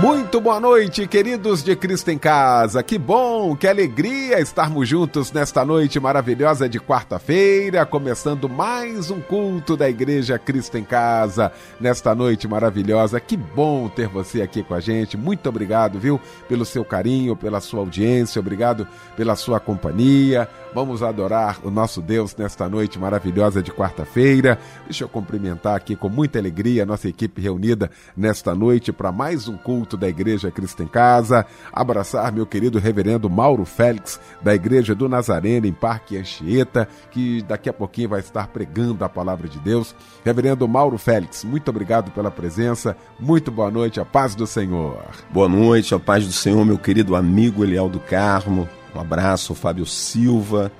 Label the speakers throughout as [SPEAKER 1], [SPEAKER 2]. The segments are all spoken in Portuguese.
[SPEAKER 1] Muito boa noite, queridos de Cristo em Casa. Que bom, que alegria estarmos juntos nesta noite maravilhosa de quarta-feira, começando mais um culto da Igreja Cristo em Casa. Nesta noite maravilhosa, que bom ter você aqui com a gente. Muito obrigado, viu, pelo seu carinho, pela sua audiência, obrigado pela sua companhia. Vamos adorar o nosso Deus nesta noite maravilhosa de quarta-feira. Deixa eu cumprimentar aqui com muita alegria a nossa equipe reunida nesta noite para mais um culto da Igreja Cristo em Casa. Abraçar meu querido reverendo Mauro Félix, da Igreja do Nazareno, em Parque Anchieta, que daqui a pouquinho vai estar pregando a palavra de Deus. Reverendo Mauro Félix, muito obrigado pela presença. Muito boa noite, a paz do Senhor.
[SPEAKER 2] Boa noite, a paz do Senhor, meu querido amigo Eliel do Carmo. Um abraço, Fábio Silva,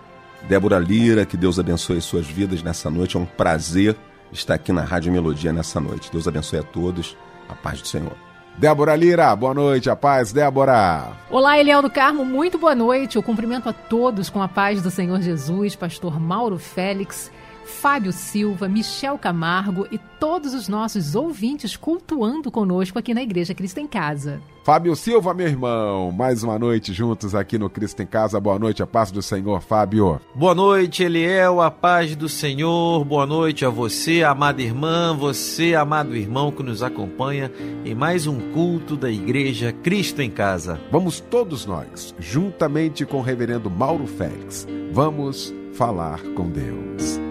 [SPEAKER 2] Débora Lira, que Deus abençoe suas vidas nessa noite. É um prazer estar aqui na Rádio Melodia nessa noite. Deus abençoe a todos. A paz do Senhor.
[SPEAKER 1] Débora Lira, boa noite, a paz, Débora.
[SPEAKER 3] Olá, Eliel do Carmo, muito boa noite. Eu cumprimento a todos com a paz do Senhor Jesus, pastor Mauro Félix, Fábio Silva, Michel Camargo e todos os nossos ouvintes cultuando conosco aqui na Igreja Cristo em Casa.
[SPEAKER 1] Fábio Silva, meu irmão, mais uma noite juntos aqui no Cristo em Casa. Boa noite, a paz do Senhor, Fábio.
[SPEAKER 4] Boa noite, Eliel, a paz do Senhor. Boa noite a você, amada irmã, você, amado irmão que nos acompanha em mais um culto da Igreja Cristo em Casa.
[SPEAKER 1] Vamos todos nós, juntamente com o reverendo Mauro Félix, vamos falar com Deus.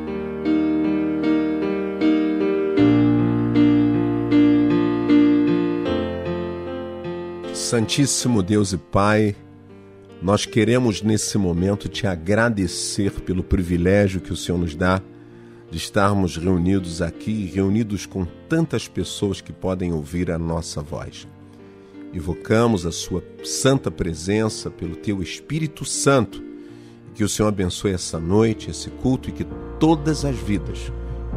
[SPEAKER 2] Santíssimo Deus e Pai, nós queremos nesse momento te agradecer pelo privilégio que o Senhor nos dá de estarmos reunidos aqui, reunidos com tantas pessoas que podem ouvir a nossa voz. Invocamos a Sua santa presença pelo Teu Espírito Santo que o Senhor abençoe essa noite, esse culto e que todas as vidas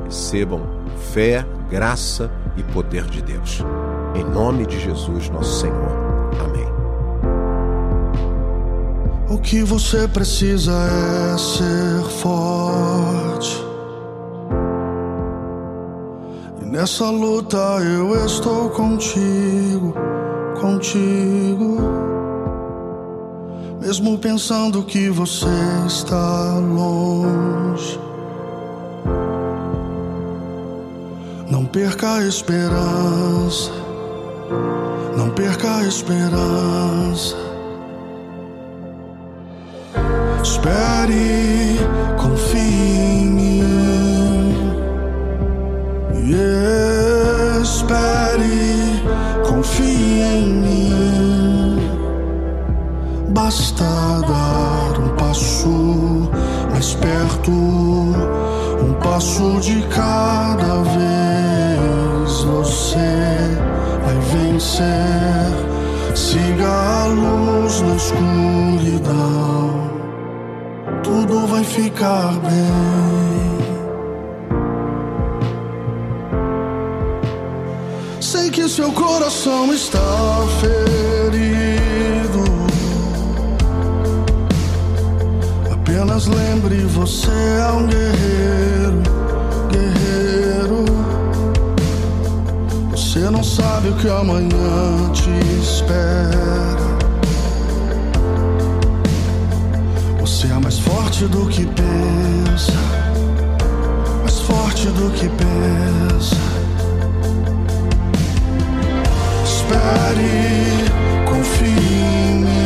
[SPEAKER 2] recebam fé, graça e poder de Deus. Em nome de Jesus, nosso Senhor.
[SPEAKER 5] O que você precisa é ser forte. E nessa luta eu estou contigo, contigo. Mesmo pensando que você está longe. Não perca a esperança, não perca a esperança. Espere, confie em mim. Espere, confie em mim. Basta dar um passo mais perto, um passo de cada vez. Siga a luz na escuridão tudo vai ficar bem. Sei que seu coração está ferido. Apenas lembre: você é um guerreiro. Sabe o que amanhã te espera. Você é mais forte do que pensa, mais forte do que pensa. Espere, confie em mim.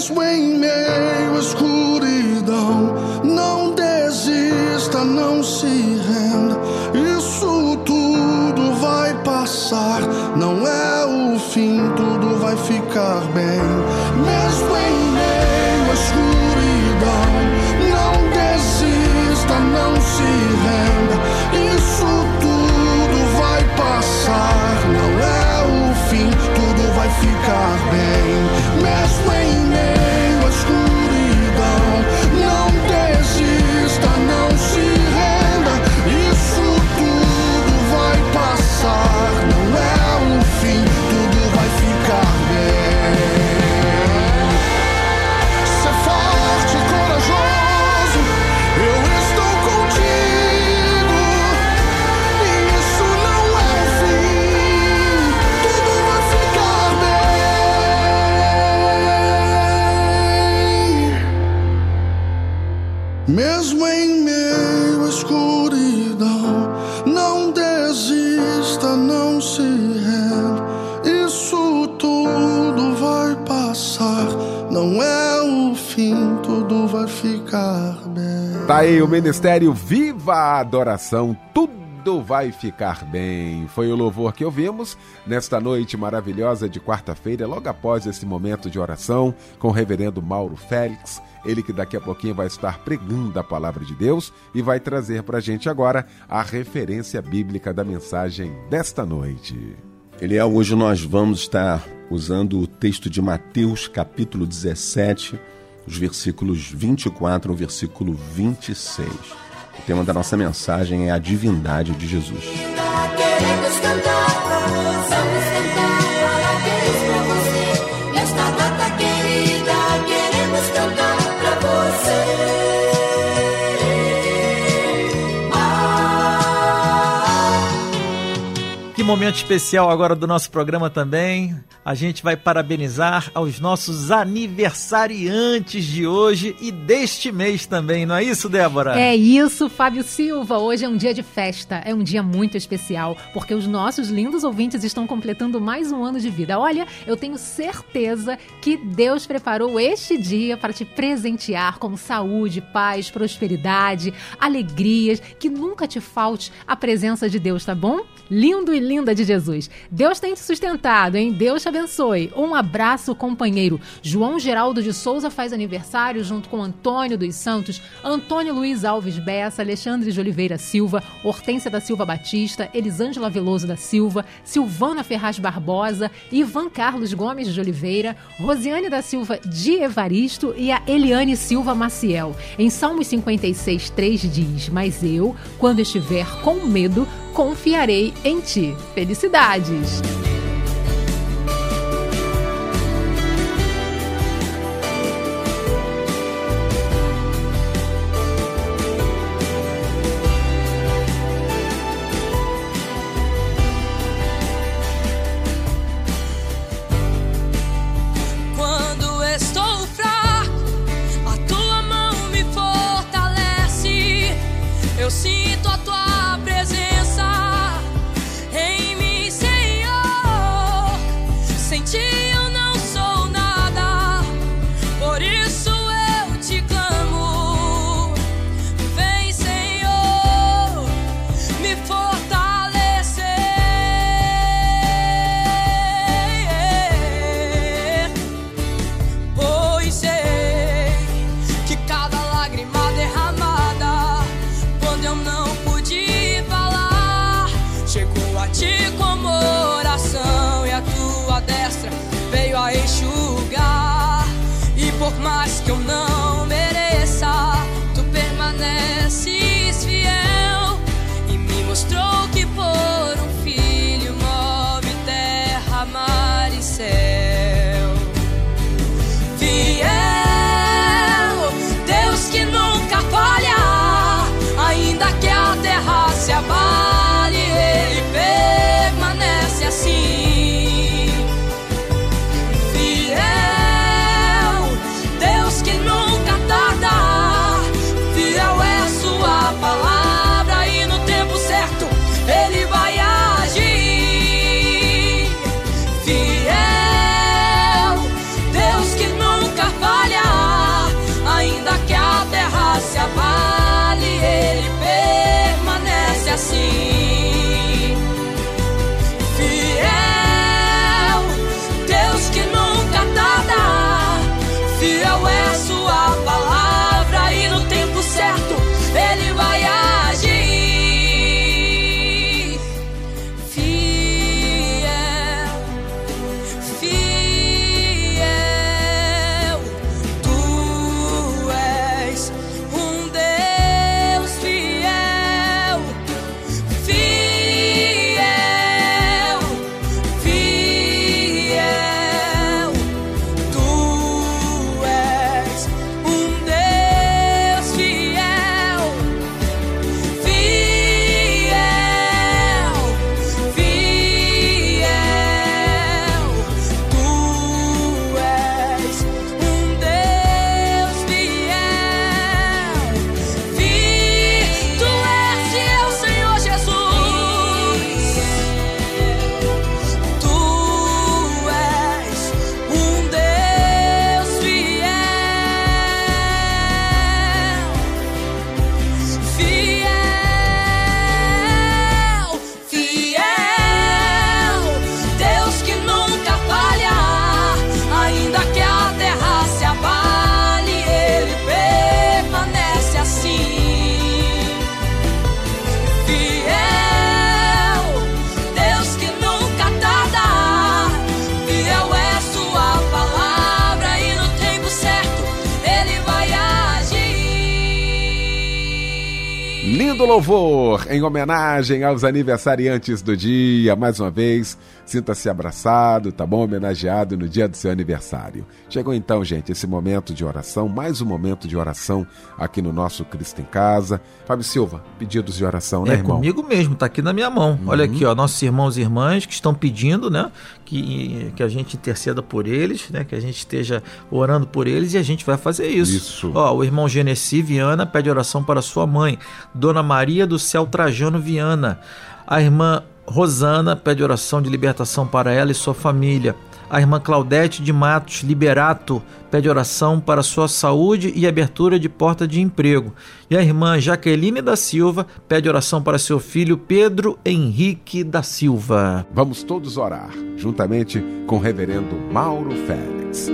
[SPEAKER 5] Mesmo em meio à
[SPEAKER 1] Tá aí o Ministério Viva a Adoração, tudo vai ficar bem. Foi o louvor que ouvimos nesta noite maravilhosa de quarta-feira, logo após esse momento de oração com o reverendo Mauro Félix. Ele que daqui a pouquinho vai estar pregando a palavra de Deus e vai trazer para a gente agora a referência bíblica da mensagem desta noite.
[SPEAKER 2] Eliel, hoje nós vamos estar usando o texto de Mateus, capítulo 17, os versículos 24 ao versículo 26. O tema da nossa mensagem é a divindade de Jesus.
[SPEAKER 6] Queremos cantar, vamos cantar você. Nesta data querida, queremos cantar
[SPEAKER 4] momento especial agora do nosso programa também. A gente vai parabenizar aos nossos aniversariantes de hoje e deste mês também, não é isso, Débora?
[SPEAKER 3] É isso, Fábio Silva. Hoje é um dia de festa, é um dia muito especial, porque os nossos lindos ouvintes estão completando mais um ano de vida. Olha, eu tenho certeza que Deus preparou este dia para te presentear com saúde, paz, prosperidade, alegrias, que nunca te falte a presença de Deus, tá bom? Lindo e de Jesus. Deus tem te sustentado, hein? Deus te abençoe. Um abraço, companheiro. João Geraldo de Souza faz aniversário junto com Antônio dos Santos, Antônio Luiz Alves Bessa, Alexandre de Oliveira Silva, Hortência da Silva Batista, Elisângela Veloso da Silva, Silvana Ferraz Barbosa, Ivan Carlos Gomes de Oliveira, Rosiane da Silva de Evaristo e a Eliane Silva Maciel. Em Salmos 56, 3 diz: Mas eu, quando estiver com medo, confiarei em ti. Felicidades!
[SPEAKER 7] Em
[SPEAKER 1] homenagem aos aniversariantes do dia. Mais uma vez, sinta-se abraçado, tá bom? Homenageado no dia do seu aniversário. Chegou então, gente, esse momento de oração, mais um momento de oração aqui no nosso Cristo em Casa. Fábio Silva, pedidos de oração, né,
[SPEAKER 4] é
[SPEAKER 1] irmão?
[SPEAKER 4] comigo mesmo, tá aqui na minha mão.
[SPEAKER 1] Uhum.
[SPEAKER 4] Olha aqui, ó, nossos irmãos e irmãs que estão pedindo, né, que, que a gente interceda por eles, né, que a gente esteja orando por eles e a gente vai fazer isso.
[SPEAKER 1] Isso.
[SPEAKER 4] Ó, o irmão Genesi Viana pede oração para sua mãe, Dona Maria do Céu Trajano Viana. A irmã Rosana pede oração de libertação para ela e sua família. A irmã Claudete de Matos Liberato pede oração para sua saúde e abertura de porta de emprego. E a irmã Jaqueline da Silva pede oração para seu filho Pedro Henrique da Silva.
[SPEAKER 1] Vamos todos orar, juntamente com o reverendo Mauro Félix.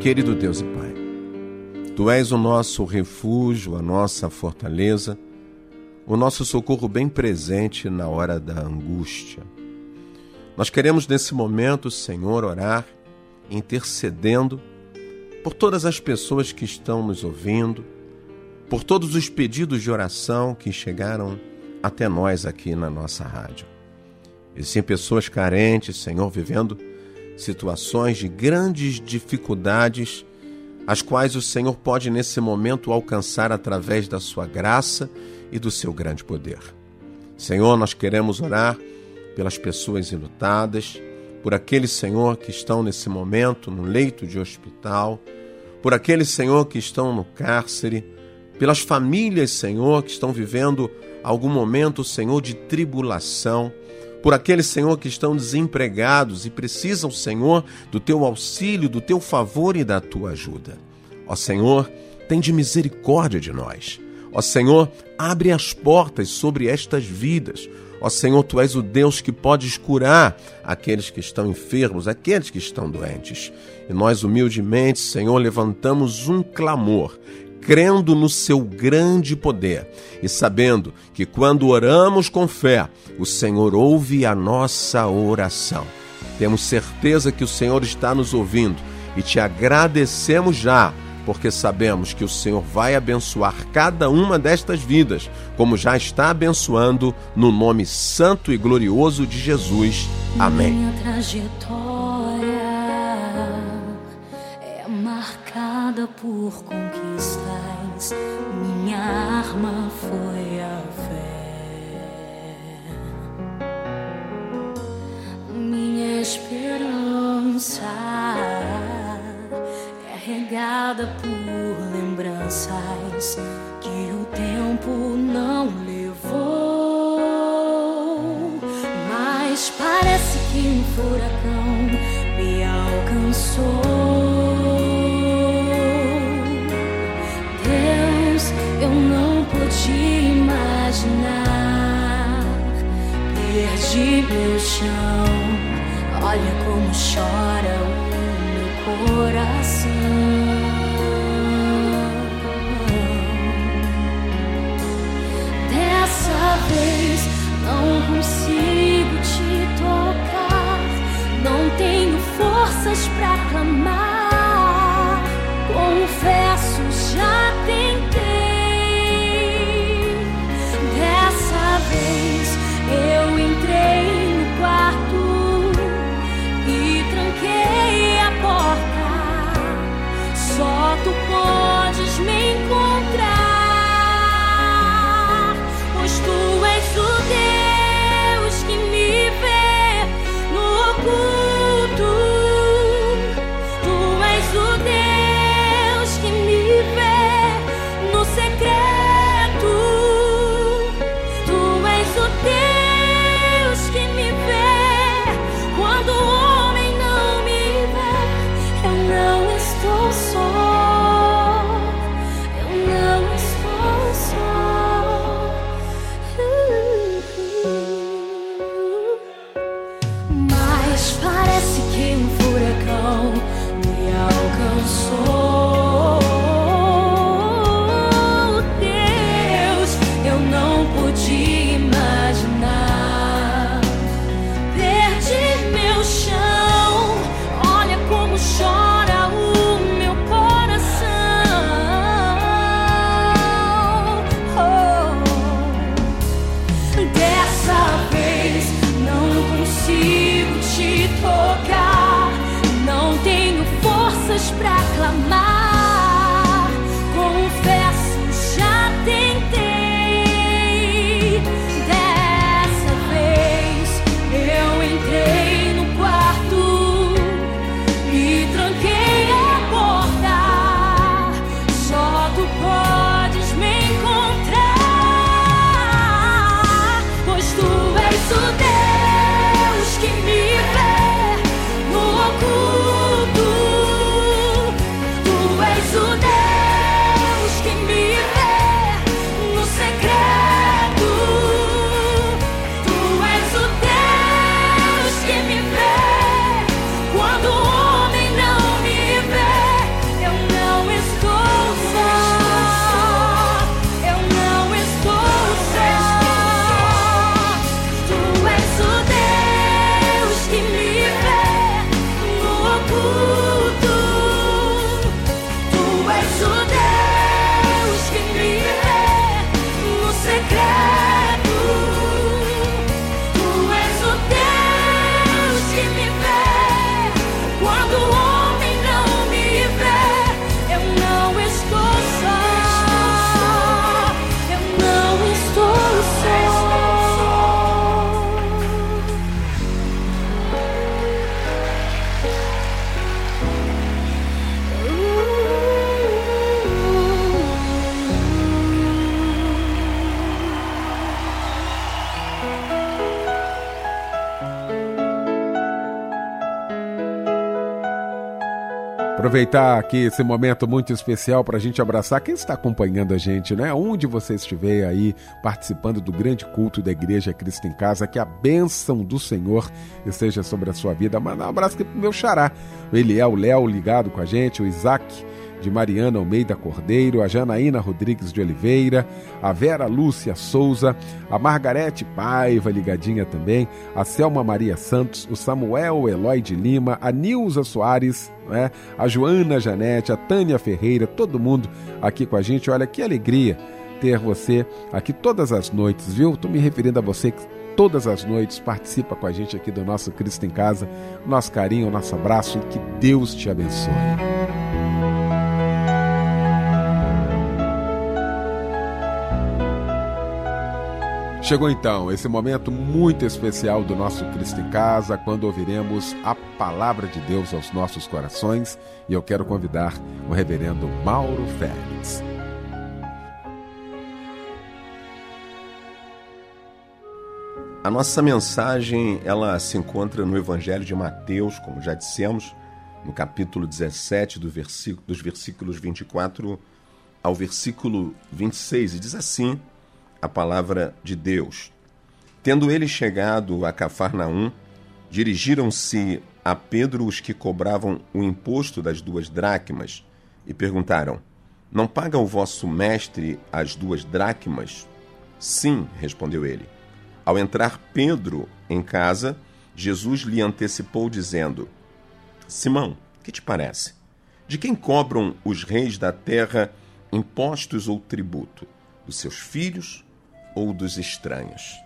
[SPEAKER 2] Querido Deus e Pai, Tu és o nosso refúgio, a nossa fortaleza, o nosso socorro bem presente na hora da angústia. Nós queremos nesse momento, Senhor, orar, intercedendo por todas as pessoas que estão nos ouvindo, por todos os pedidos de oração que chegaram até nós aqui na nossa rádio. Existem pessoas carentes, Senhor, vivendo situações de grandes dificuldades, as quais o Senhor pode nesse momento alcançar através da sua graça e do seu grande poder. Senhor, nós queremos orar pelas pessoas enlutadas, por aqueles, Senhor, que estão nesse momento no leito de hospital, por aqueles, Senhor, que estão no cárcere, pelas famílias, Senhor, que estão vivendo algum momento, Senhor, de tribulação, por aqueles, Senhor, que estão desempregados e precisam, Senhor, do teu auxílio, do teu favor e da tua ajuda. Ó Senhor, tem de misericórdia de nós. Ó Senhor, abre as portas sobre estas vidas. Ó Senhor, tu és o Deus que podes curar aqueles que estão enfermos, aqueles que estão doentes. E nós, humildemente, Senhor, levantamos um clamor crendo no seu grande poder e sabendo que quando oramos com fé, o Senhor ouve a nossa oração. Temos certeza que o Senhor está nos ouvindo e te agradecemos já, porque sabemos que o Senhor vai abençoar cada uma destas vidas, como já está abençoando no nome santo e glorioso de Jesus. Amém.
[SPEAKER 8] Minha trajetória é marcada por Minha arma foi a fé. Minha esperança é regada por lembranças que o tempo não levou. Mas parece que um furacão Perdi meu chão. Olha como chora o meu coração. Dessa vez não consigo te tocar, não tenho forças pra clamar. Confesso, já tentei. Eu
[SPEAKER 1] Aproveitar aqui esse momento muito especial para a gente abraçar quem está acompanhando a gente, né? Onde você estiver aí participando do grande culto da Igreja Cristo em Casa, que a bênção do Senhor esteja sobre a sua vida. Mandar um abraço aqui pro meu xará, o Eliel, o Léo ligado com a gente, o Isaac de Mariana Almeida Cordeiro, a Janaína Rodrigues de Oliveira, a Vera Lúcia Souza, a Margarete Paiva ligadinha também, a Selma Maria Santos, o Samuel Eloy de Lima, a Nilza Soares, né? a Joana Janete, a Tânia Ferreira, todo mundo aqui com a gente. Olha que alegria ter você aqui todas as noites, viu? Estou me referindo a você que todas as noites participa com a gente aqui do nosso Cristo em Casa. Nosso carinho, nosso abraço e que Deus te abençoe. Chegou então esse momento muito especial do nosso Cristo em Casa, quando ouviremos a palavra de Deus aos nossos corações, e eu quero convidar o reverendo Mauro Félix.
[SPEAKER 2] A nossa mensagem, ela se encontra no Evangelho de Mateus, como já dissemos, no capítulo 17, do versículo, dos versículos 24 ao versículo 26, e diz assim: a palavra de Deus. Tendo ele chegado a Cafarnaum, dirigiram-se a Pedro os que cobravam o imposto das duas dracmas e perguntaram: Não paga o vosso mestre as duas dracmas? Sim, respondeu ele. Ao entrar Pedro em casa, Jesus lhe antecipou, dizendo: Simão, que te parece? De quem cobram os reis da terra impostos ou tributo? Dos seus filhos ou dos estranhos?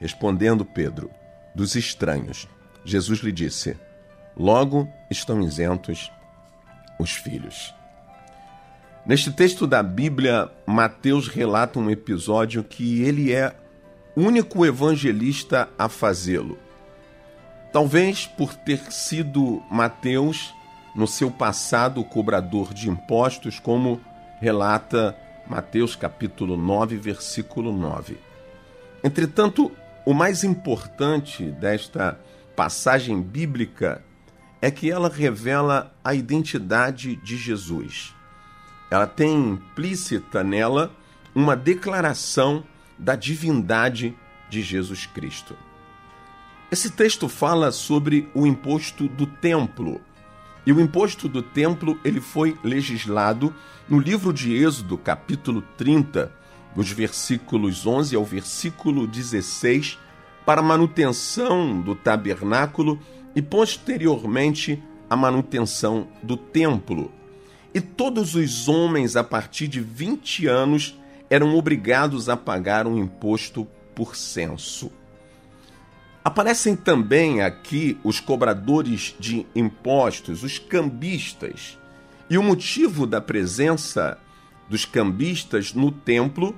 [SPEAKER 2] Respondendo Pedro, dos estranhos. Jesus lhe disse: Logo estão isentos os filhos. Neste texto da Bíblia, Mateus relata um episódio que ele é único evangelista a fazê-lo. Talvez por ter sido Mateus, no seu passado, cobrador de impostos, como relata Mateus capítulo 9, versículo 9. Entretanto, o mais importante desta passagem bíblica é que ela revela a identidade de Jesus. Ela tem implícita nela uma declaração da divindade de Jesus Cristo. Esse texto fala sobre o imposto do templo. E o imposto do templo ele foi legislado no livro de Êxodo, capítulo 30, dos versículos 11 ao versículo 16, para manutenção do tabernáculo e posteriormente a manutenção do templo. E todos os homens a partir de 20 anos eram obrigados a pagar um imposto por censo. Aparecem também aqui os cobradores de impostos, os cambistas. E o motivo da presença dos cambistas no templo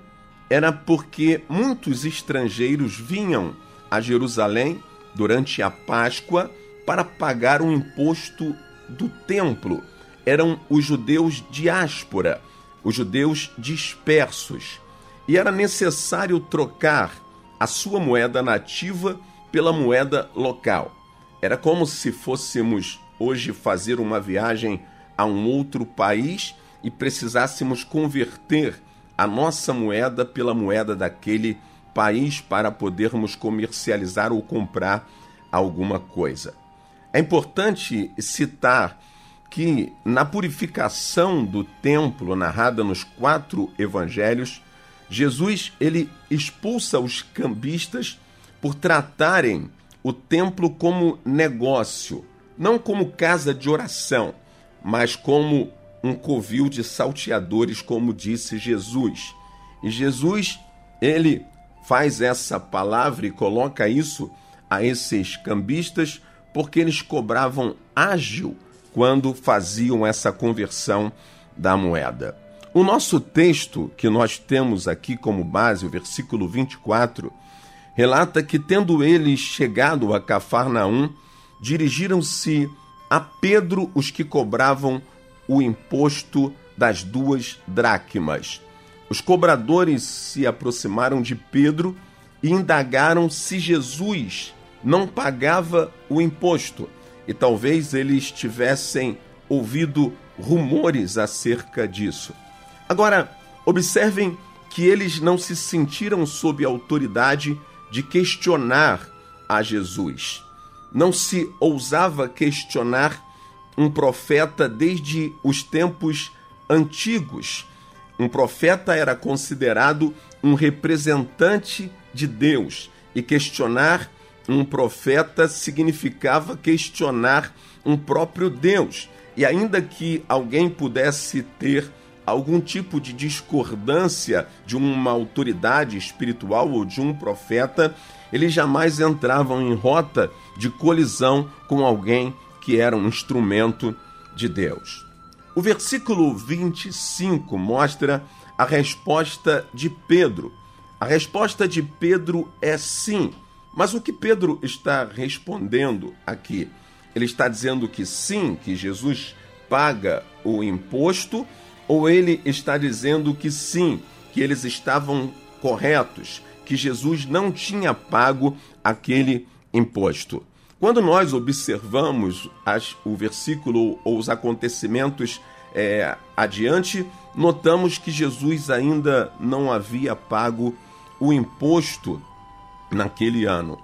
[SPEAKER 2] era porque muitos estrangeiros vinham a Jerusalém durante a Páscoa para pagar o imposto do templo. Eram os judeus diáspora, os judeus dispersos. E era necessário trocar a sua moeda nativa pela moeda local. Era como se fôssemos hoje fazer uma viagem a um outro país e precisássemos converter a nossa moeda pela moeda daquele país para podermos comercializar ou comprar alguma coisa. É importante citar que na purificação do templo narrada nos quatro evangelhos, Jesus ele expulsa os cambistas por tratarem o templo como negócio, não como casa de oração, mas como um covil de salteadores, como disse Jesus. E Jesus, ele faz essa palavra e coloca isso a esses cambistas porque eles cobravam ágil quando faziam essa conversão da moeda. O nosso texto que nós temos aqui como base, o versículo 24, relata que, tendo eles chegado a Cafarnaum, dirigiram-se a Pedro os que cobravam o imposto das duas dracmas. Os cobradores se aproximaram de Pedro e indagaram se Jesus não pagava o imposto. E talvez eles tivessem ouvido rumores acerca disso. Agora, observem que eles não se sentiram sob autoridade de questionar a Jesus. Não se ousava questionar um profeta desde os tempos antigos. Um profeta era considerado um representante de Deus e questionar um profeta significava questionar um próprio Deus. E ainda que alguém pudesse ter algum tipo de discordância de uma autoridade espiritual ou de um profeta, eles jamais entravam em rota de colisão com alguém que era um instrumento de Deus. O versículo 25 mostra a resposta de Pedro. A resposta de Pedro é sim. Mas o que Pedro está respondendo aqui? Ele está dizendo que sim, que Jesus paga o imposto, ou ele está dizendo que sim, que eles estavam corretos, que Jesus não tinha pago aquele imposto? Quando nós observamos as, o versículo ou os acontecimentos é, adiante, notamos que Jesus ainda não havia pago o imposto naquele ano.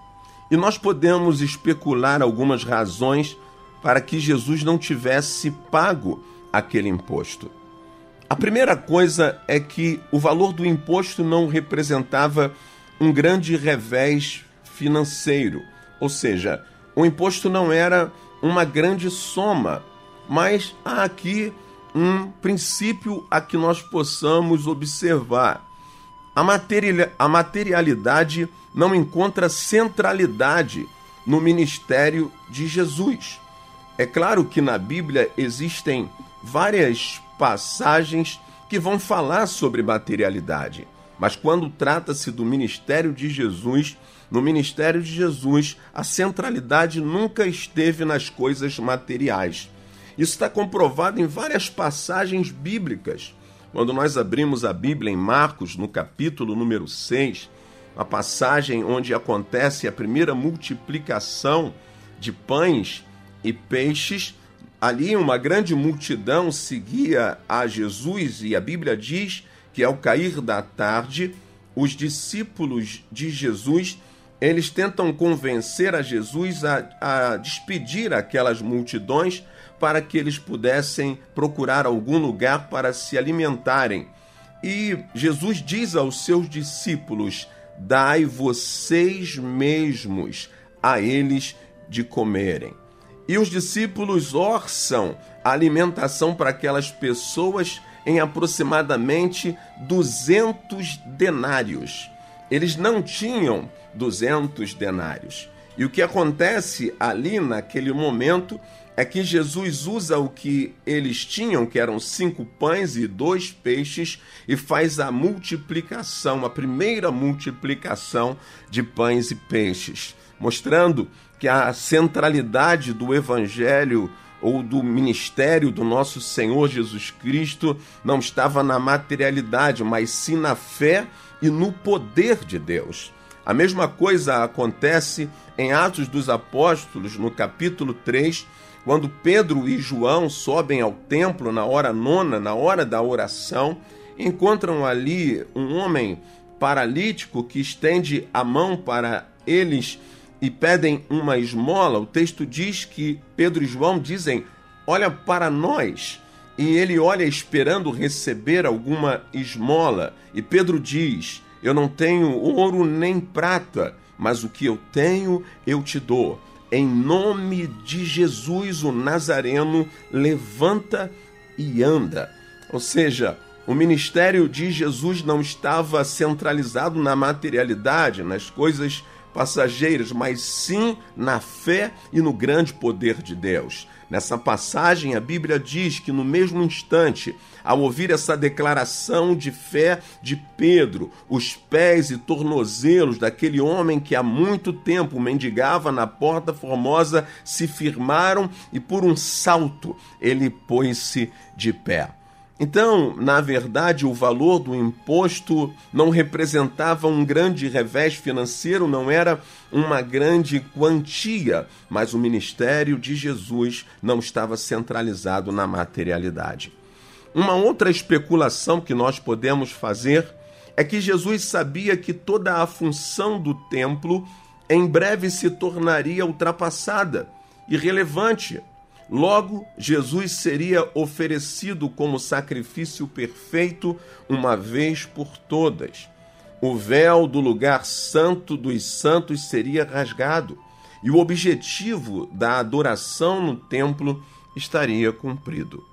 [SPEAKER 2] E nós podemos especular algumas razões para que Jesus não tivesse pago aquele imposto. A primeira coisa é que o valor do imposto não representava um grande revés financeiro, ou seja, o imposto não era uma grande soma, mas há aqui um princípio a que nós possamos observar. A, materia, a materialidade não encontra centralidade no ministério de Jesus. É claro que na Bíblia existem várias passagens que vão falar sobre materialidade, mas quando trata-se do ministério de Jesus, no ministério de Jesus, a centralidade nunca esteve nas coisas materiais. Isso está comprovado em várias passagens bíblicas. Quando nós abrimos a Bíblia em Marcos, no capítulo número 6, a passagem onde acontece a primeira multiplicação de pães e peixes, ali uma grande multidão seguia a Jesus e a Bíblia diz que ao cair da tarde, os discípulos de Jesus eles tentam convencer a Jesus a, a despedir aquelas multidões para que eles pudessem procurar algum lugar para se alimentarem. E Jesus diz aos seus discípulos: Dai vocês mesmos a eles de comerem. E os discípulos orçam a alimentação para aquelas pessoas em aproximadamente 200 denários. Eles não tinham 200 denários. E o que acontece ali naquele momento é que Jesus usa o que eles tinham, que eram cinco pães e dois peixes, e faz a multiplicação, a primeira multiplicação de pães e peixes, mostrando que a centralidade do evangelho ou do ministério do nosso Senhor Jesus Cristo não estava na materialidade, mas sim na fé e no poder de Deus. A mesma coisa acontece em Atos dos Apóstolos, no capítulo 3, quando Pedro e João sobem ao templo na hora nona, na hora da oração, encontram ali um homem paralítico que estende a mão para eles e pedem uma esmola. O texto diz que Pedro e João dizem: Olha para nós. E ele olha esperando receber alguma esmola. E Pedro diz: Eu não tenho ouro nem prata, mas o que eu tenho eu te dou. Em nome de Jesus, o Nazareno, levanta e anda. Ou seja, o ministério de Jesus não estava centralizado na materialidade, nas coisas passageiras, mas sim na fé e no grande poder de Deus. Nessa passagem, a Bíblia diz que no mesmo instante, ao ouvir essa declaração de fé de Pedro, os pés e tornozelos daquele homem que há muito tempo mendigava na porta formosa se firmaram e por um salto ele pôs-se de pé. Então, na verdade, o valor do imposto não representava um grande revés financeiro, não era uma grande quantia, mas o ministério de Jesus não estava centralizado na materialidade. Uma outra especulação que nós podemos fazer é que Jesus sabia que toda a função do templo em breve se tornaria ultrapassada, irrelevante. Logo, Jesus seria oferecido como sacrifício perfeito uma vez por todas. O véu do lugar santo dos santos seria rasgado e o objetivo da adoração no templo estaria cumprido.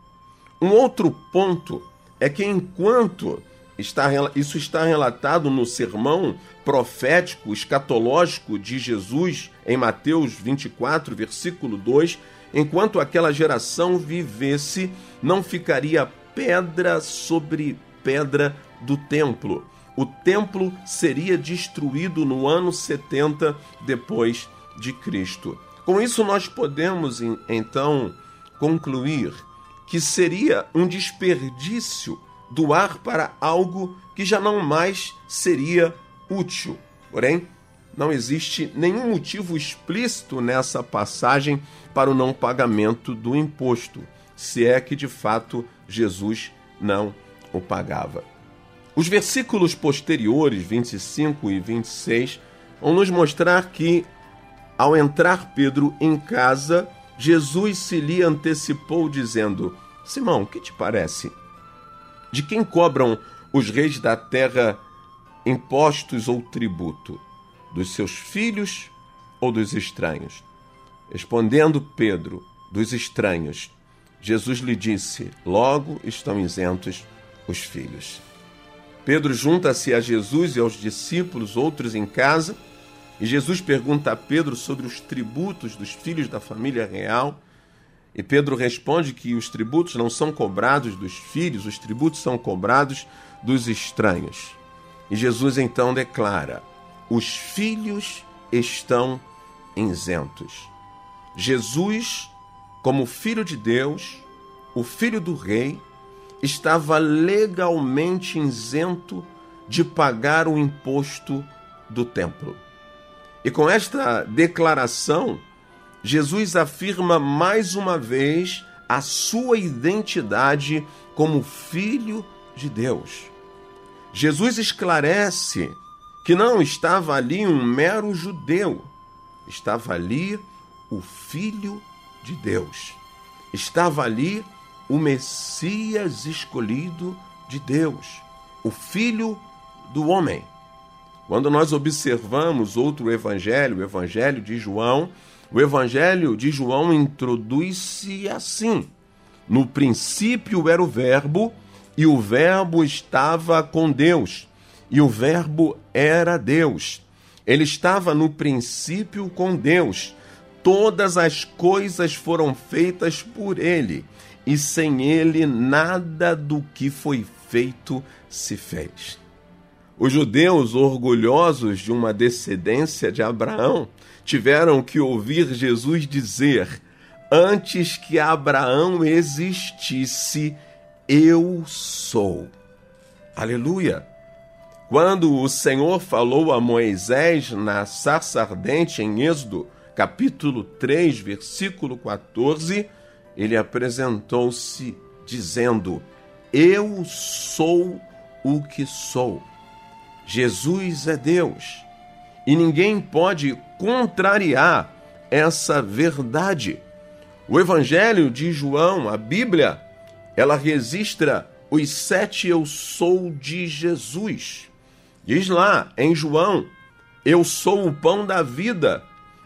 [SPEAKER 2] Um outro ponto é que enquanto está, isso está relatado no sermão profético, escatológico de Jesus em Mateus 24, versículo 2, enquanto aquela geração vivesse, não ficaria pedra sobre pedra do templo. O templo seria destruído no ano 70 depois de Cristo. Com isso nós podemos então concluir que seria um desperdício doar para algo que já não mais seria útil. Porém, não existe nenhum motivo explícito nessa passagem para o não pagamento do imposto, se é que de fato Jesus não o pagava. Os versículos posteriores, 25 e 26, vão nos mostrar que, ao entrar Pedro em casa, Jesus se lhe antecipou, dizendo: Simão, que te parece? De quem cobram os reis da terra impostos ou tributo? Dos seus filhos ou dos estranhos? Respondendo Pedro, dos estranhos, Jesus lhe disse: Logo estão isentos os filhos. Pedro junta-se a Jesus e aos discípulos, outros em casa, e Jesus pergunta a Pedro sobre os tributos dos filhos da família real. E Pedro responde que os tributos não são cobrados dos filhos, os tributos são cobrados dos estranhos. E Jesus então declara: os filhos estão isentos. Jesus, como filho de Deus, o filho do rei, estava legalmente isento de pagar o imposto do templo. E com esta declaração, Jesus afirma mais uma vez a sua identidade como filho de Deus. Jesus esclarece que não estava ali um mero judeu, estava ali o Filho de Deus, estava ali o Messias escolhido de Deus, o Filho do homem. Quando nós observamos outro evangelho, o evangelho de João, o evangelho de João introduz-se assim: No princípio era o Verbo, e o Verbo estava com Deus, e o Verbo era Deus. Ele estava no princípio com Deus. Todas as coisas foram feitas por ele, e sem ele nada do que foi feito se fez. Os judeus, orgulhosos de uma descendência de Abraão, tiveram que ouvir Jesus dizer: Antes que Abraão existisse, eu sou. Aleluia! Quando o Senhor falou a Moisés na sarça ardente em Êxodo, capítulo 3, versículo 14, ele apresentou-se dizendo: Eu sou o que sou. Jesus é Deus. E ninguém pode contrariar essa verdade. O Evangelho de João, a Bíblia, ela registra os sete eu sou de Jesus. Diz lá em João: Eu sou o pão da vida.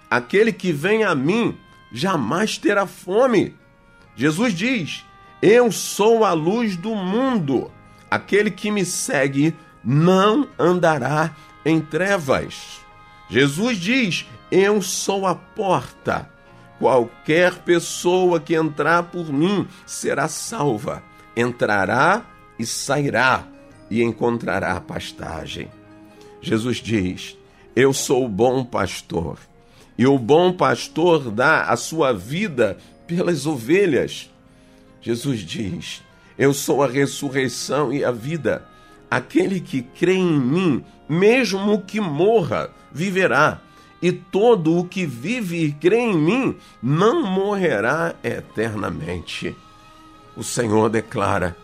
[SPEAKER 2] Aquele que vem a mim jamais terá fome. Jesus diz: Eu sou a luz do mundo. Aquele que me segue não andará em trevas. Jesus diz: Eu sou a porta. Qualquer pessoa que entrar por mim será salva. Entrará e sairá e encontrará pastagem. Jesus diz: Eu sou o bom pastor. E o bom pastor dá a sua vida pelas ovelhas. Jesus diz: Eu sou a ressurreição e a vida. Aquele que crê em mim, mesmo que morra, viverá. E todo o que vive e crê em mim não morrerá eternamente. O Senhor declara: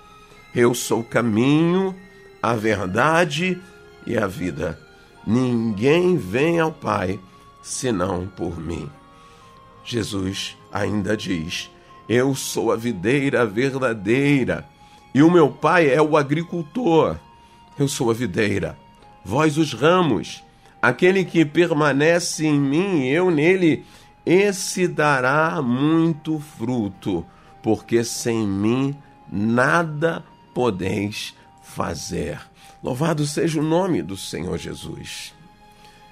[SPEAKER 2] Eu sou o caminho, a verdade e a vida. Ninguém vem ao Pai senão por mim. Jesus ainda diz: Eu sou a videira verdadeira e o meu pai é o agricultor. Eu sou a videira, vós os ramos. Aquele que permanece em mim e eu nele, esse dará muito fruto, porque sem mim nada podeis fazer. Louvado seja o nome do Senhor Jesus.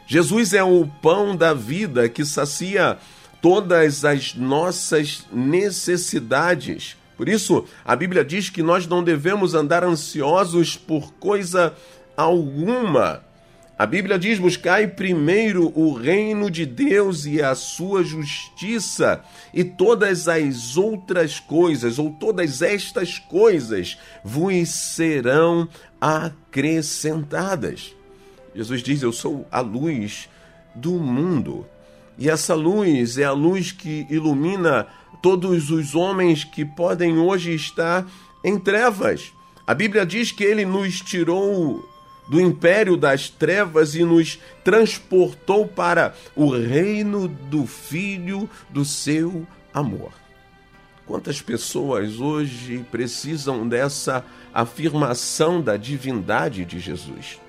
[SPEAKER 2] Jesus é o pão da vida que sacia todas as nossas necessidades. Por isso, a Bíblia diz que nós não devemos andar ansiosos por coisa alguma. A Bíblia diz: buscai primeiro o reino de Deus e a sua justiça, e todas as outras coisas, ou todas estas coisas, vos serão acrescentadas. Jesus diz: Eu sou a luz do mundo. E essa luz é a luz que ilumina todos os homens que podem hoje estar em trevas. A Bíblia diz que ele nos tirou do império das trevas e nos transportou para o reino do Filho do seu amor. Quantas pessoas hoje precisam dessa afirmação da divindade de Jesus?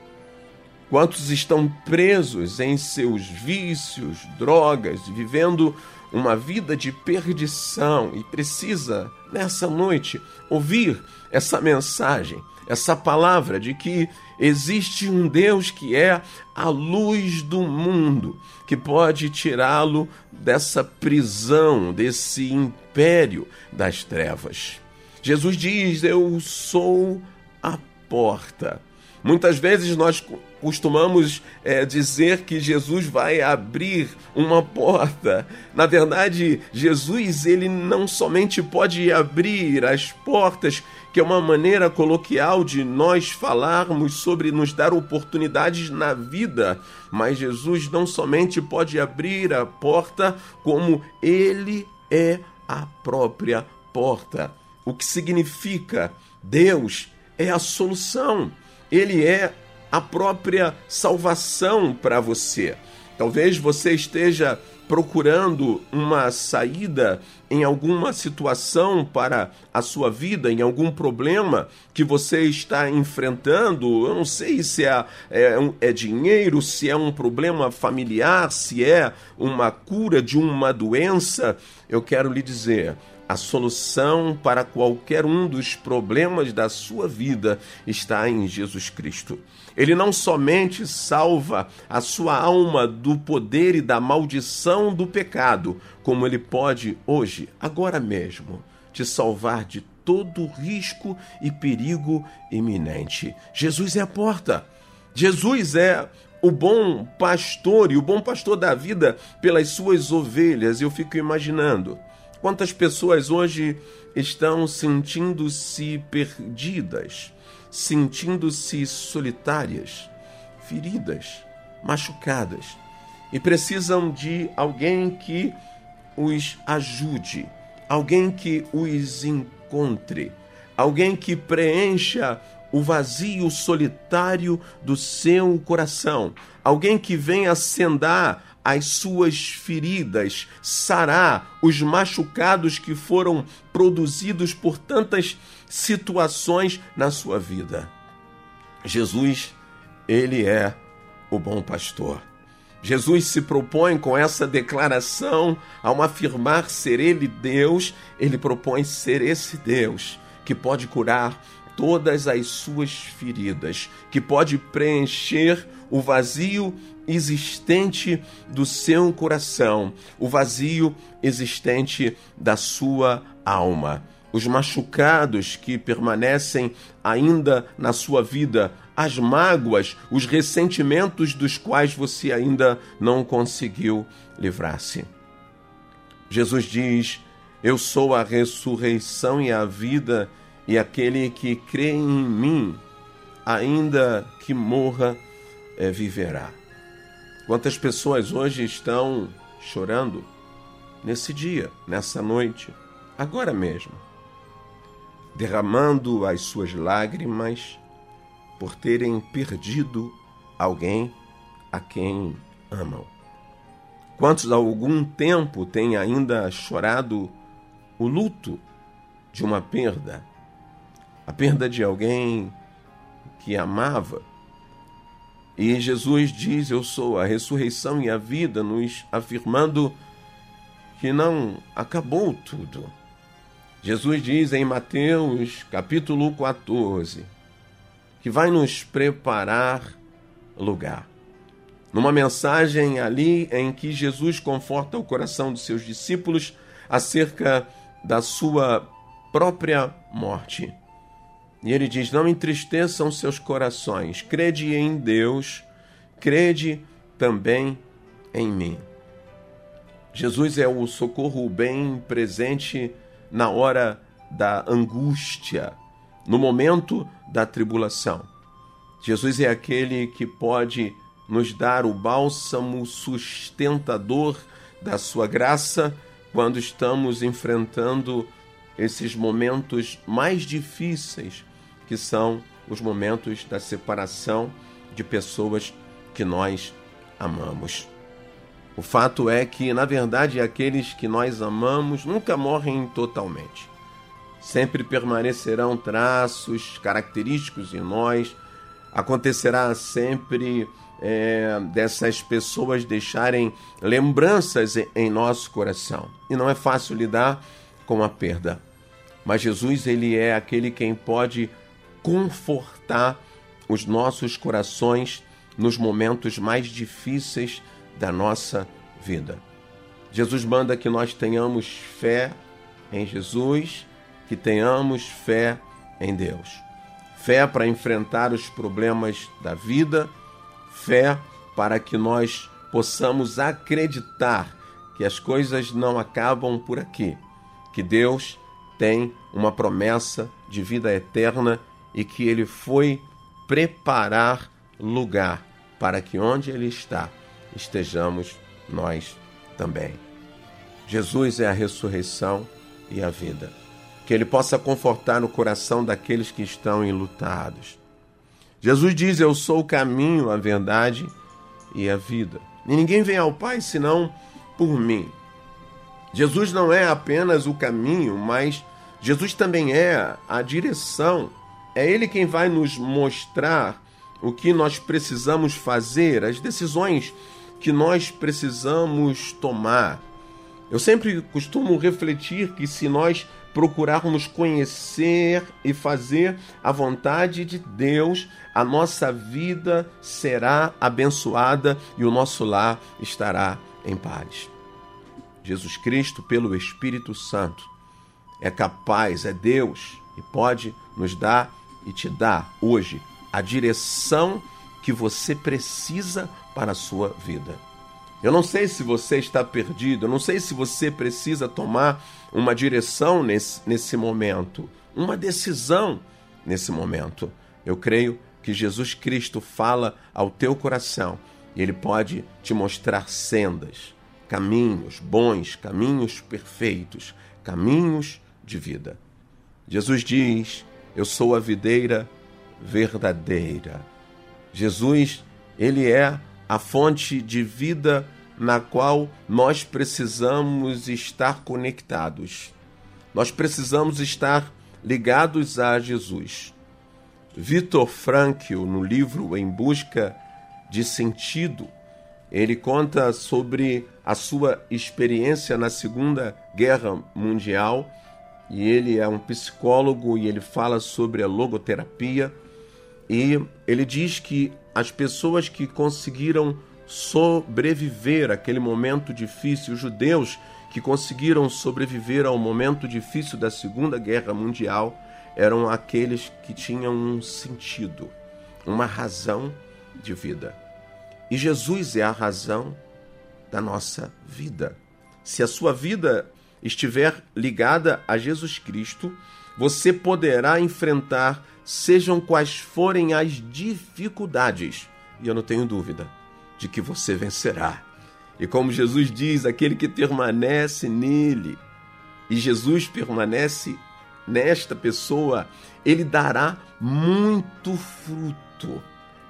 [SPEAKER 2] Quantos estão presos em seus vícios, drogas, vivendo uma vida de perdição e precisa, nessa noite, ouvir essa mensagem, essa palavra de que existe um Deus que é a luz do mundo, que pode tirá-lo dessa prisão, desse império das trevas. Jesus diz: Eu sou a porta. Muitas vezes nós costumamos é, dizer que Jesus vai abrir uma porta. Na verdade, Jesus ele não somente pode abrir as portas, que é uma maneira coloquial de nós falarmos sobre nos dar oportunidades na vida, mas Jesus não somente pode abrir a porta, como ele é a própria porta. O que significa Deus é a solução ele é a própria salvação para você. Talvez você esteja procurando uma saída em alguma situação para a sua vida, em algum problema que você está enfrentando. Eu não sei se é, é, é dinheiro, se é um problema familiar, se é uma cura de uma doença. Eu quero lhe dizer a solução para qualquer um dos problemas da sua vida está em Jesus Cristo. Ele não somente salva a sua alma do poder e da maldição do pecado, como ele pode hoje, agora mesmo, te salvar de todo risco e perigo iminente. Jesus é a porta. Jesus é o bom pastor e o bom pastor da vida pelas suas ovelhas. Eu fico imaginando Quantas pessoas hoje estão sentindo-se perdidas, sentindo-se solitárias, feridas, machucadas e precisam de alguém que os ajude, alguém que os encontre, alguém que preencha o vazio solitário do seu coração, alguém que venha acendar as suas feridas, sarar os machucados que foram produzidos por tantas situações na sua vida. Jesus, ele é o bom pastor. Jesus se propõe com essa declaração, ao afirmar ser ele Deus, ele propõe ser esse Deus que pode curar todas as suas feridas, que pode preencher o vazio existente do seu coração, o vazio existente da sua alma. Os machucados que permanecem ainda na sua vida, as mágoas, os ressentimentos dos quais você ainda não conseguiu livrar-se. Jesus diz: Eu sou a ressurreição e a vida, e aquele que crê em mim, ainda que morra, é, viverá. Quantas pessoas hoje estão chorando nesse dia, nessa noite, agora mesmo, derramando as suas lágrimas por terem perdido alguém a quem amam. Quantos há algum tempo têm ainda chorado o luto de uma perda, a perda de alguém que amava? E Jesus diz: Eu sou a ressurreição e a vida, nos afirmando que não acabou tudo. Jesus diz em Mateus capítulo 14 que vai nos preparar lugar. Numa mensagem ali em que Jesus conforta o coração dos seus discípulos acerca da sua própria morte. E ele diz: Não entristeçam seus corações, crede em Deus, crede também em mim. Jesus é o socorro bem presente na hora da angústia, no momento da tribulação. Jesus é aquele que pode nos dar o bálsamo sustentador da sua graça quando estamos enfrentando esses momentos mais difíceis, que são os momentos da separação de pessoas que nós amamos. O fato é que, na verdade, aqueles que nós amamos nunca morrem totalmente. Sempre permanecerão traços característicos em nós. Acontecerá sempre é, dessas pessoas deixarem lembranças em nosso coração. E não é fácil lidar com a perda. Mas Jesus, ele é aquele quem pode confortar os nossos corações nos momentos mais difíceis da nossa vida. Jesus manda que nós tenhamos fé em Jesus, que tenhamos fé em Deus. Fé para enfrentar os problemas da vida, fé para que nós possamos acreditar que as coisas não acabam por aqui, que Deus tem uma promessa de vida eterna e que ele foi preparar lugar para que onde ele está estejamos nós também. Jesus é a ressurreição e a vida. Que ele possa confortar no coração daqueles que estão enlutados. Jesus diz: Eu sou o caminho, a verdade e a vida. E ninguém vem ao Pai senão por mim. Jesus não é apenas o caminho, mas Jesus também é a direção. É Ele quem vai nos mostrar o que nós precisamos fazer, as decisões que nós precisamos tomar. Eu sempre costumo refletir que se nós procurarmos conhecer e fazer a vontade de Deus, a nossa vida será abençoada e o nosso lar estará em paz. Jesus Cristo, pelo Espírito Santo, é capaz, é Deus e pode nos dar e te dar hoje a direção que você precisa para a sua vida. Eu não sei se você está perdido, eu não sei se você precisa tomar uma direção nesse, nesse momento, uma decisão nesse momento. Eu creio que Jesus Cristo fala ao teu coração e ele pode te mostrar sendas, caminhos bons, caminhos perfeitos, caminhos de vida. Jesus diz: Eu sou a videira verdadeira. Jesus, ele é a fonte de vida na qual nós precisamos estar conectados. Nós precisamos estar ligados a Jesus. Vitor Frankl, no livro Em Busca de Sentido, ele conta sobre a sua experiência na Segunda Guerra Mundial e ele é um psicólogo e ele fala sobre a logoterapia e ele diz que as pessoas que conseguiram sobreviver àquele momento difícil, os judeus que conseguiram sobreviver ao momento difícil da Segunda Guerra Mundial, eram aqueles que tinham um sentido, uma razão de vida. E Jesus é a razão da nossa vida. Se a sua vida estiver ligada a Jesus Cristo, você poderá enfrentar, sejam quais forem as dificuldades. E eu não tenho dúvida de que você vencerá. E como Jesus diz, aquele que permanece nele, e Jesus permanece nesta pessoa, ele dará muito fruto.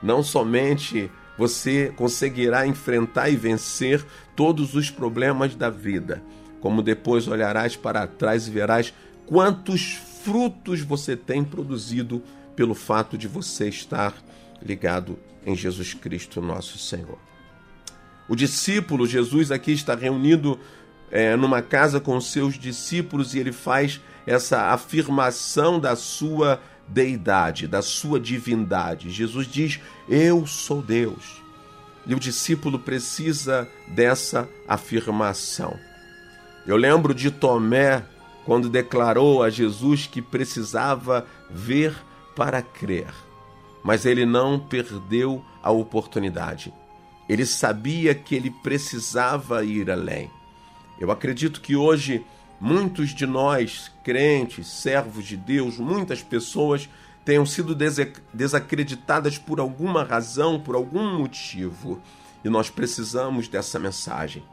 [SPEAKER 2] Não somente você conseguirá enfrentar e vencer todos os problemas da vida, como depois olharás para trás e verás quantos frutos você tem produzido pelo fato de você estar ligado em Jesus Cristo, nosso Senhor. O discípulo, Jesus aqui está reunido é, numa casa com seus discípulos e ele faz essa afirmação da sua deidade, da sua divindade. Jesus diz: Eu sou Deus. E o discípulo precisa dessa afirmação. Eu lembro de Tomé quando declarou a Jesus que precisava ver para crer, mas ele não perdeu a oportunidade. Ele sabia que ele precisava ir além. Eu acredito que hoje muitos de nós, crentes, servos de Deus, muitas pessoas tenham sido desacreditadas por alguma razão, por algum motivo. E nós precisamos dessa mensagem.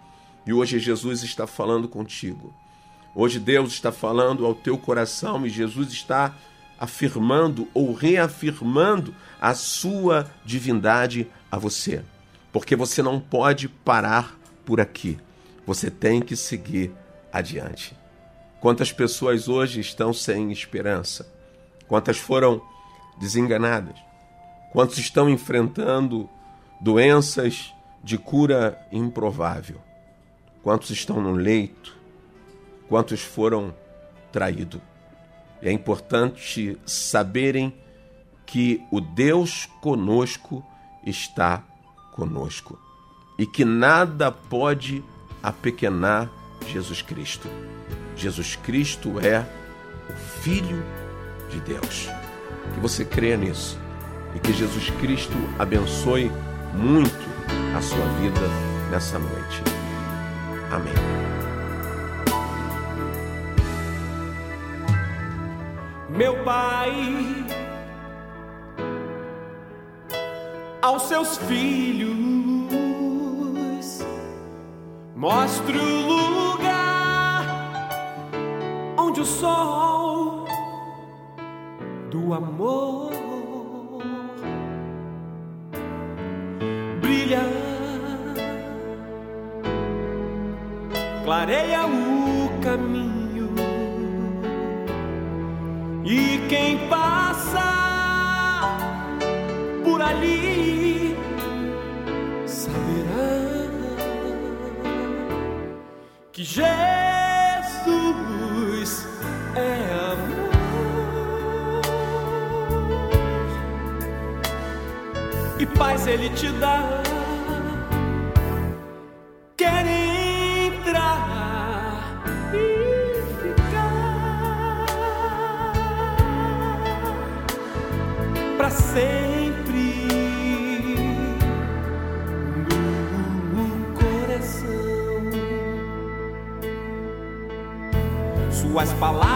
[SPEAKER 2] E hoje Jesus está falando contigo. Hoje Deus está falando ao teu coração e Jesus está afirmando ou reafirmando a sua divindade a você. Porque você não pode parar por aqui. Você tem que seguir adiante. Quantas pessoas hoje estão sem esperança? Quantas foram desenganadas? Quantos estão enfrentando doenças de cura improvável? Quantos estão no leito? Quantos foram traídos? É importante saberem que o Deus conosco está conosco e que nada pode apequenar Jesus Cristo. Jesus Cristo é o Filho de Deus. Que você creia nisso e que Jesus Cristo abençoe muito a sua vida nessa noite. Amém.
[SPEAKER 9] Meu Pai, aos seus filhos, mostre o lugar onde o sol do amor brilha, clareia o caminho. E quem passa por ali saberá que Jesus é amor e paz Ele te dá. Sempre no coração. Suas palavras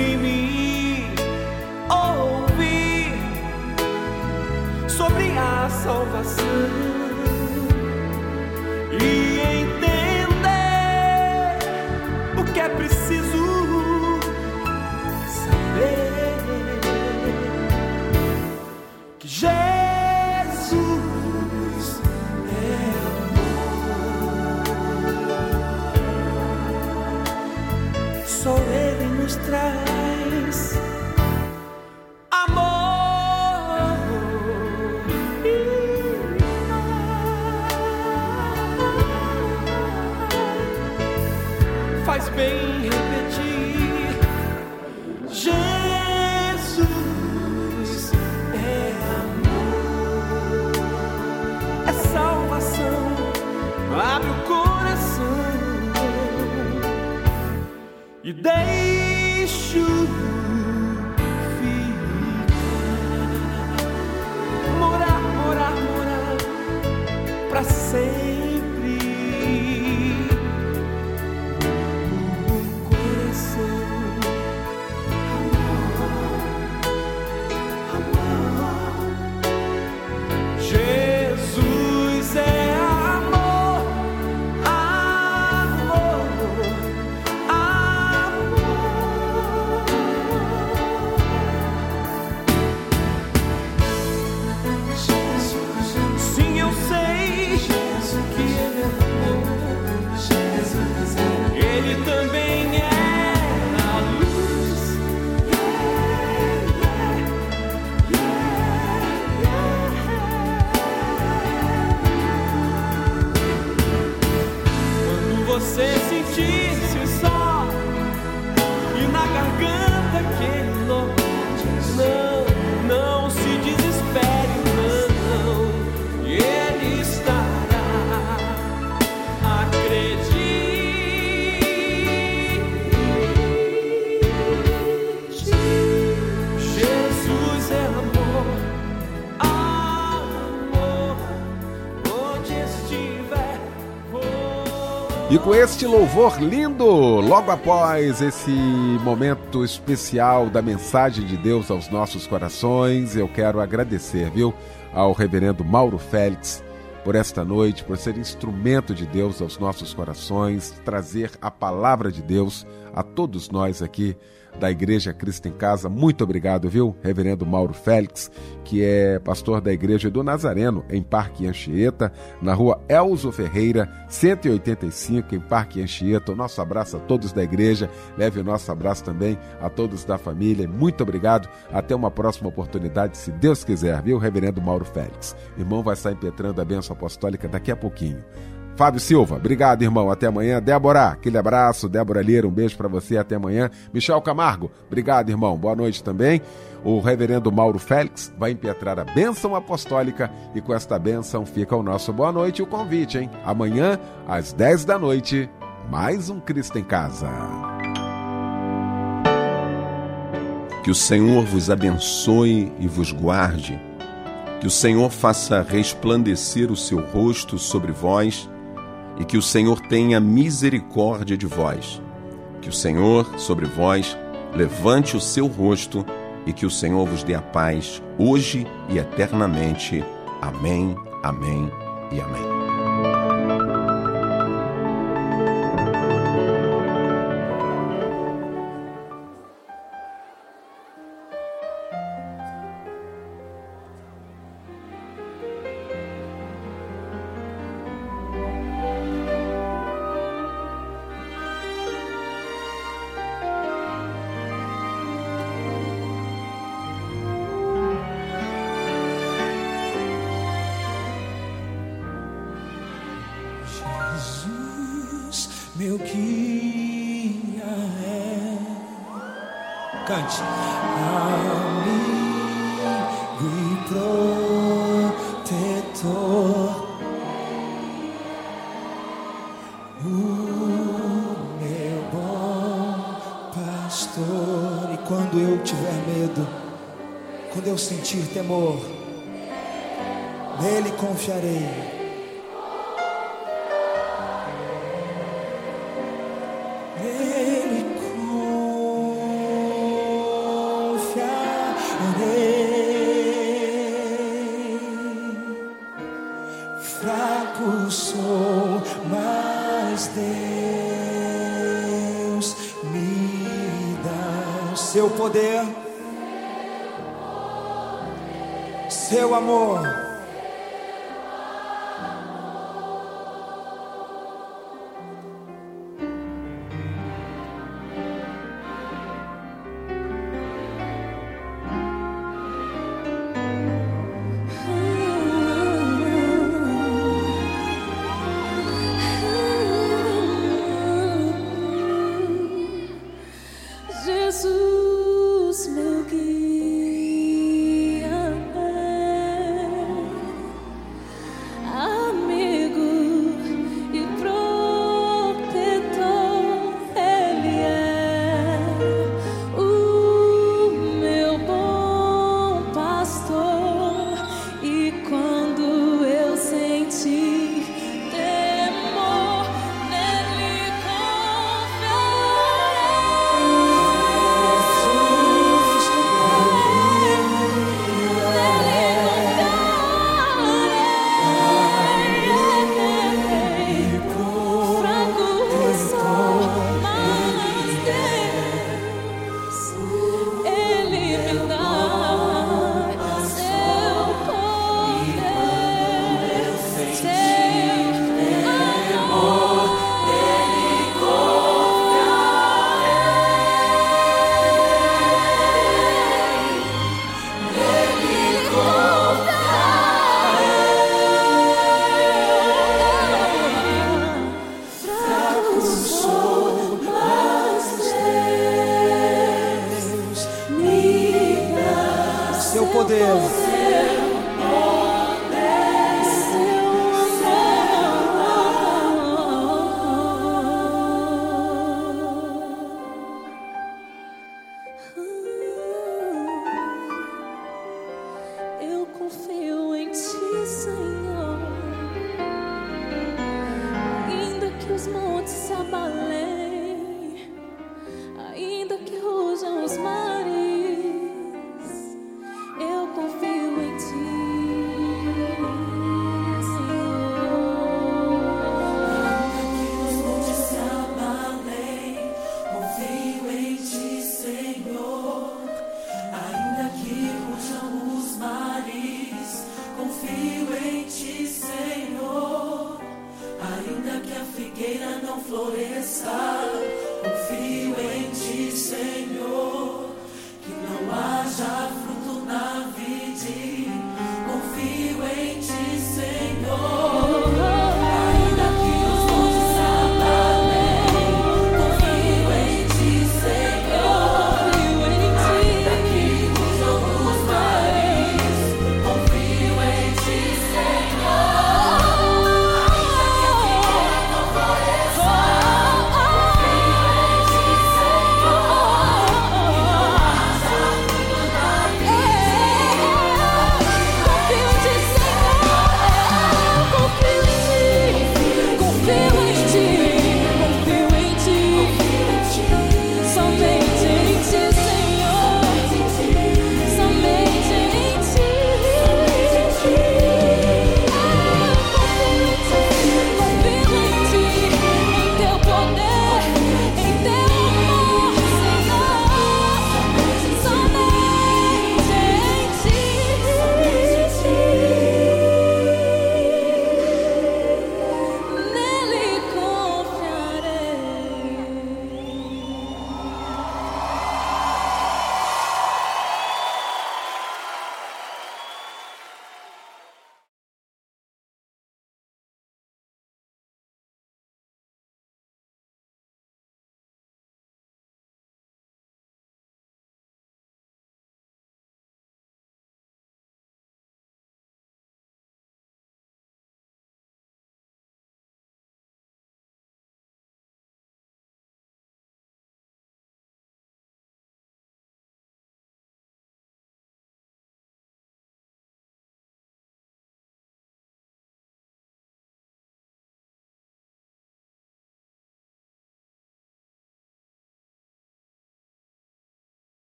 [SPEAKER 9] sublime ouvir sobre a salvação
[SPEAKER 1] este louvor lindo, logo após esse momento especial da mensagem de Deus aos nossos corações, eu quero agradecer, viu, ao reverendo Mauro Félix por esta noite, por ser instrumento de Deus aos nossos corações, trazer a palavra de Deus a todos nós aqui da Igreja Cristo em Casa. Muito obrigado, viu, Reverendo Mauro Félix, que é pastor da Igreja do Nazareno, em Parque Anchieta, na rua Elzo Ferreira, 185, em Parque Anchieta. O nosso abraço a todos da igreja, leve o nosso abraço também a todos da família. Muito obrigado. Até uma próxima oportunidade, se Deus quiser, viu, Reverendo Mauro Félix. Irmão vai estar impetrando a bênção apostólica daqui a pouquinho. Fábio Silva, obrigado, irmão. Até amanhã. Débora, aquele abraço. Débora Lira, um beijo para você. Até amanhã. Michel Camargo, obrigado, irmão. Boa noite também. O reverendo Mauro Félix vai impetrar a bênção apostólica e com esta bênção fica o nosso boa noite e o convite, hein? Amanhã, às 10 da noite, mais um Cristo em Casa.
[SPEAKER 10] Que o Senhor vos abençoe e vos guarde. Que o Senhor faça resplandecer o seu rosto sobre vós e que o Senhor tenha misericórdia de vós. Que o Senhor sobre vós levante o seu rosto e que o Senhor vos dê a paz hoje e eternamente. Amém, amém e amém.
[SPEAKER 8] Poder, seu amor.